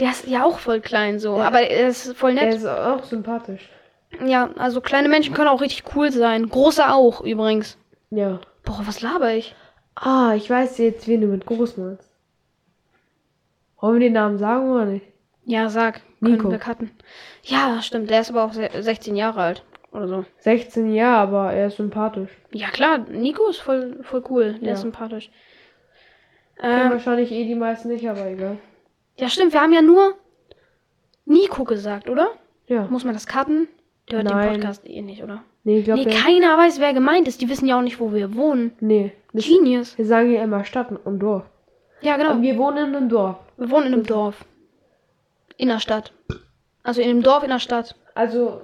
Der ist ja auch voll klein so. Aber er ist voll Der nett. ist auch sympathisch. Ja, also kleine Menschen können auch richtig cool sein. Große auch übrigens. Ja. Boah, was laber ich? Ah, ich weiß jetzt, wen du mit groß meinst. Wollen wir den Namen sagen oder nicht? Ja, sag. Nico. Können wir cutten. Ja, stimmt. Der ist aber auch se- 16 Jahre alt. Oder so. 16 ja, aber er ist sympathisch. Ja, klar. Nico ist voll, voll cool. Der Ja. ist sympathisch. Ähm, wahrscheinlich eh die meisten nicht, aber egal. Ja, stimmt. Wir haben ja nur Nico gesagt, oder? Ja. Muss man das cutten? Der hört Nein. den Podcast eh nicht, oder? Nee, ich glaube, Nee, keiner weiß, wer gemeint ist. Die wissen ja auch nicht, wo wir wohnen. nee. Das, Genius. wir sagen ja immer Stadt und Dorf. Ja, genau. Und wir wohnen in einem Dorf. Wir wohnen in einem Dorf. In der Stadt. Also in einem Dorf in der Stadt. Also,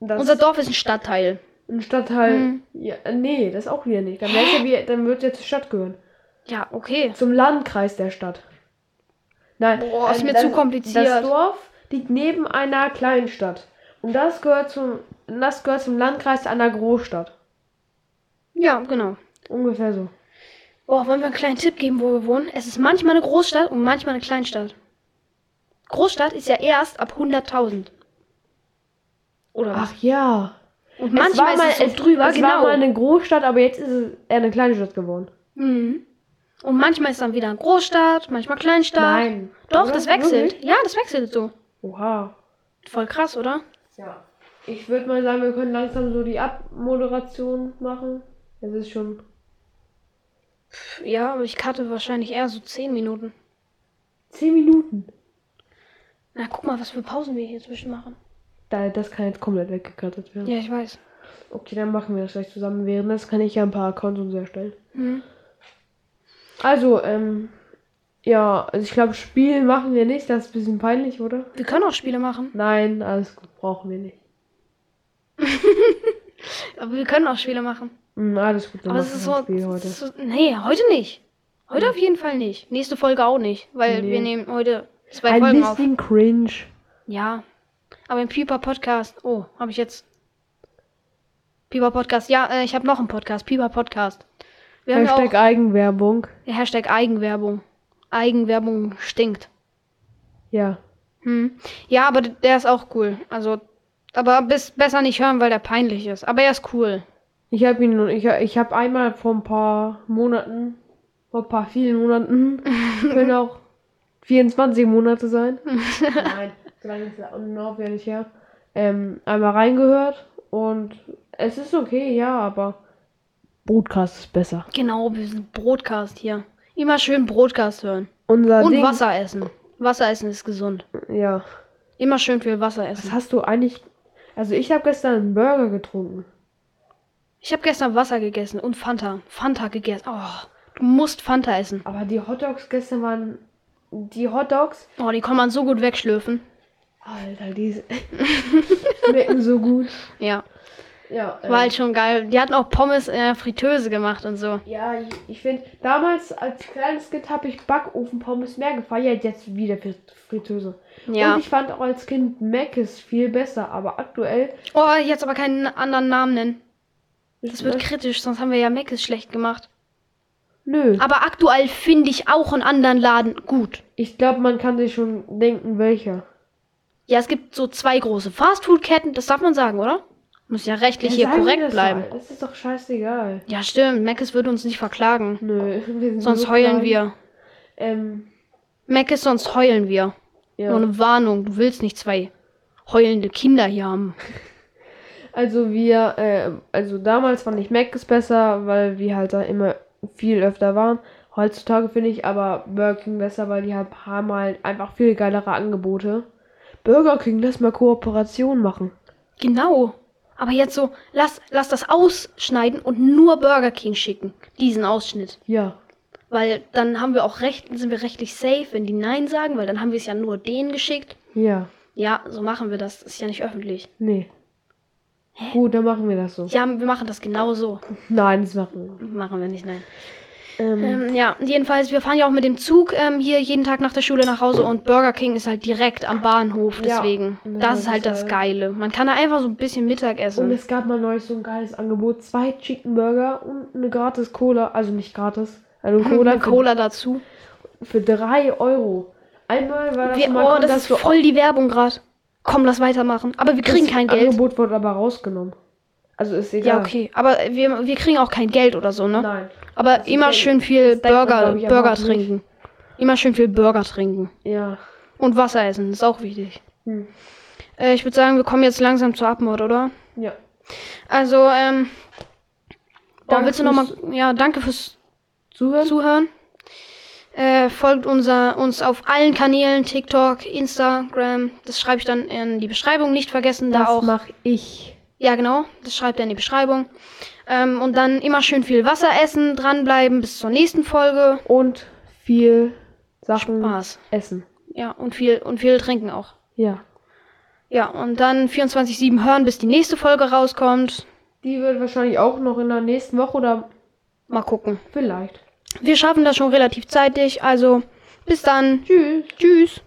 das Unser Dorf ist ein Stadtteil. ein Stadtteil. Mhm. Ja, nee, das auch wieder nicht. Dann, ja wie, dann wird ja zur Stadt gehören. Ja, okay. Zum Landkreis der Stadt. Nein, Boah, ist mir das, zu kompliziert. Das Dorf liegt neben einer Kleinstadt. Und das gehört zum, das gehört zum Landkreis einer Großstadt. Ja, genau. Ungefähr so. Boah, wollen wir einen kleinen Tipp geben, wo wir wohnen? Es ist manchmal eine Großstadt und manchmal eine Kleinstadt. Großstadt ist ja erst ab 100.000. Oder was? Ach ja. und Es manchmal war ist mal, es so es, drüber, es genau. war mal eine Großstadt, aber jetzt ist es eher eine kleine Stadt geworden. mhm. Und manchmal ist dann wieder eine Großstadt, manchmal Kleinstadt. Nein. Doch, Oder? das wechselt. Wirklich? Ja, das wechselt so. Oha. Voll krass, oder? Ja. Ich würde mal sagen, wir können langsam so die Abmoderation machen. Es ist schon. Ja, aber ich cutte wahrscheinlich eher so 10 Minuten. 10 Minuten. Na, guck mal, was für Pausen wir hier zwischen machen. Da, das kann jetzt komplett weggekattet werden. Ja, ich weiß. Okay, dann machen wir das gleich zusammen. Während das kann ich ja ein paar Accounts und so erstellen. Mhm. Also, ähm. Ja, also ich glaube, Spielen machen wir nicht. Das ist ein bisschen peinlich, oder? Wir können auch Spiele machen. Nein, alles gut, brauchen wir nicht. Aber wir können auch Spiele machen. Hm, alles gut, dann Aber es ist wir so, ein heute. so. Nee, heute nicht. Heute auf jeden Fall nicht. Nächste Folge auch nicht. Weil Nee. wir nehmen heute zwei Ein Folgen auf. bisschen cringe. Ja. Aber im Pieper Podcast. Oh, habe ich jetzt. Pieper Podcast. Ja, äh, ich habe noch einen Podcast. Pieper Podcast. Wir haben ja Hashtag auch Eigenwerbung. ja, Hashtag Eigenwerbung. Eigenwerbung stinkt. Ja. Hm. Ja, aber der ist auch cool. Also, aber bis, besser nicht hören, weil der peinlich ist. Aber er ist cool. Ich habe ihn, ich, ich habe einmal vor ein paar Monaten, vor ein paar vielen Monaten, können auch 24 Monate sein. Nein, so lange ist es unaufwendig her. Ähm, einmal reingehört und es ist okay, ja, aber Broadcast ist besser. Genau, wir sind Broadcast hier. Immer schön Broadcast hören. Unser Und Ding, Wasser essen. Wasser essen ist gesund. ja. Immer schön viel Wasser Was essen. hast du eigentlich? Also ich habe gestern einen Burger getrunken. Ich habe gestern Wasser gegessen und Fanta. Fanta gegessen. Oh, du musst Fanta essen. Aber die Hotdogs gestern waren, die Hotdogs, Oh, die kann man so gut wegschlürfen. Alter, die schmecken so gut. Ja, Ja, war halt schon geil. Die hatten auch Pommes in der Fritteuse gemacht und so. Ja, ich, ich finde, damals als kleines Kind habe ich Backofenpommes mehr gefeiert, jetzt wieder Frit- Fritteuse. Ja. Und ich fand auch als Kind Mc's viel besser, aber aktuell. Oh, jetzt aber keinen anderen Namen nennen. Das wird kritisch, sonst haben wir ja Meckes schlecht gemacht. Nö. Aber aktuell finde ich auch einen anderen Laden gut. Ich glaube, man kann sich schon denken, welcher. Ja, es gibt so zwei große Fastfood-Ketten, das darf man sagen, oder? Muss ja rechtlich hier sagen wir korrekt bleiben. mal. Das ist doch scheißegal. Ja, stimmt. Meckes würde uns nicht verklagen. Nö. wir sind Sonst so heulen klein. wir. Ähm, Meckes, sonst heulen wir. ja. Nur eine Warnung, du willst nicht zwei heulende Kinder hier haben. Also wir, äh, also damals fand ich Mc's besser, weil wir halt da immer viel öfter waren. Heutzutage finde ich aber Burger King besser, weil die halt haben halt einfach viel geilere Angebote. Burger King, lass mal Kooperation machen. Genau. Aber jetzt so, lass, lass das ausschneiden und nur Burger King schicken. Diesen Ausschnitt. Ja. Weil dann haben wir auch recht, sind wir rechtlich safe, wenn die Nein sagen, weil dann haben wir es ja nur denen geschickt. Ja. Ja, so machen wir das. Ist ja nicht öffentlich. Nee. Gut, dann machen wir das so. Ja, wir machen das genau so. Nein, das machen wir. Machen wir nicht, nein. Ähm, Ähm, ja, jedenfalls, wir fahren ja auch mit dem Zug ähm, hier jeden Tag nach der Schule nach Hause und Burger King ist halt direkt am Bahnhof, Ja, deswegen. das das ist halt das Geile. Man kann da einfach so ein bisschen Mittag und essen. es gab mal neulich so ein geiles Angebot. Zwei Chicken Burger und eine gratis Cola. Also nicht gratis. Also Cola, Eine Cola dazu. Für, drei Euro. Einmal war das Wir, mal oh, das ist voll die Werbung gerade. Komm, lass weitermachen. Aber wir kriegen das kein Geld. Angebot wurde aber rausgenommen. Also ist egal. Ja, okay. Aber wir, wir kriegen auch kein Geld oder so, ne? Nein. Aber Das ist immer schön viel das denkt man, Burger, ich, Burger auch nicht. trinken. Immer schön viel Burger trinken. Ja. Und Wasser essen, ist auch wichtig. Hm. Äh, ich würde sagen, wir kommen jetzt langsam zur Abmord, oder? Ja. Also, ähm. Danke willst du nochmal. Ja, danke fürs Zuhören. Zuhören. Äh, folgt unser, uns auf allen Kanälen, TikTok, Instagram. Das schreibe ich dann in die Beschreibung. Nicht vergessen, da das auch. mache ich. Ja, genau. Das schreibt er in die Beschreibung. Ähm, und dann immer schön viel Wasser essen, dranbleiben bis zur nächsten Folge. Und viel Sachen Spaß. essen. Ja, und viel, und viel trinken auch. Ja. Ja, und dann 24-7 hören, bis die nächste Folge rauskommt. Die wird wahrscheinlich auch noch in der nächsten Woche oder Mal gucken. vielleicht. Wir schaffen das schon relativ zeitig. Also, bis dann. Tschüss. Tschüss.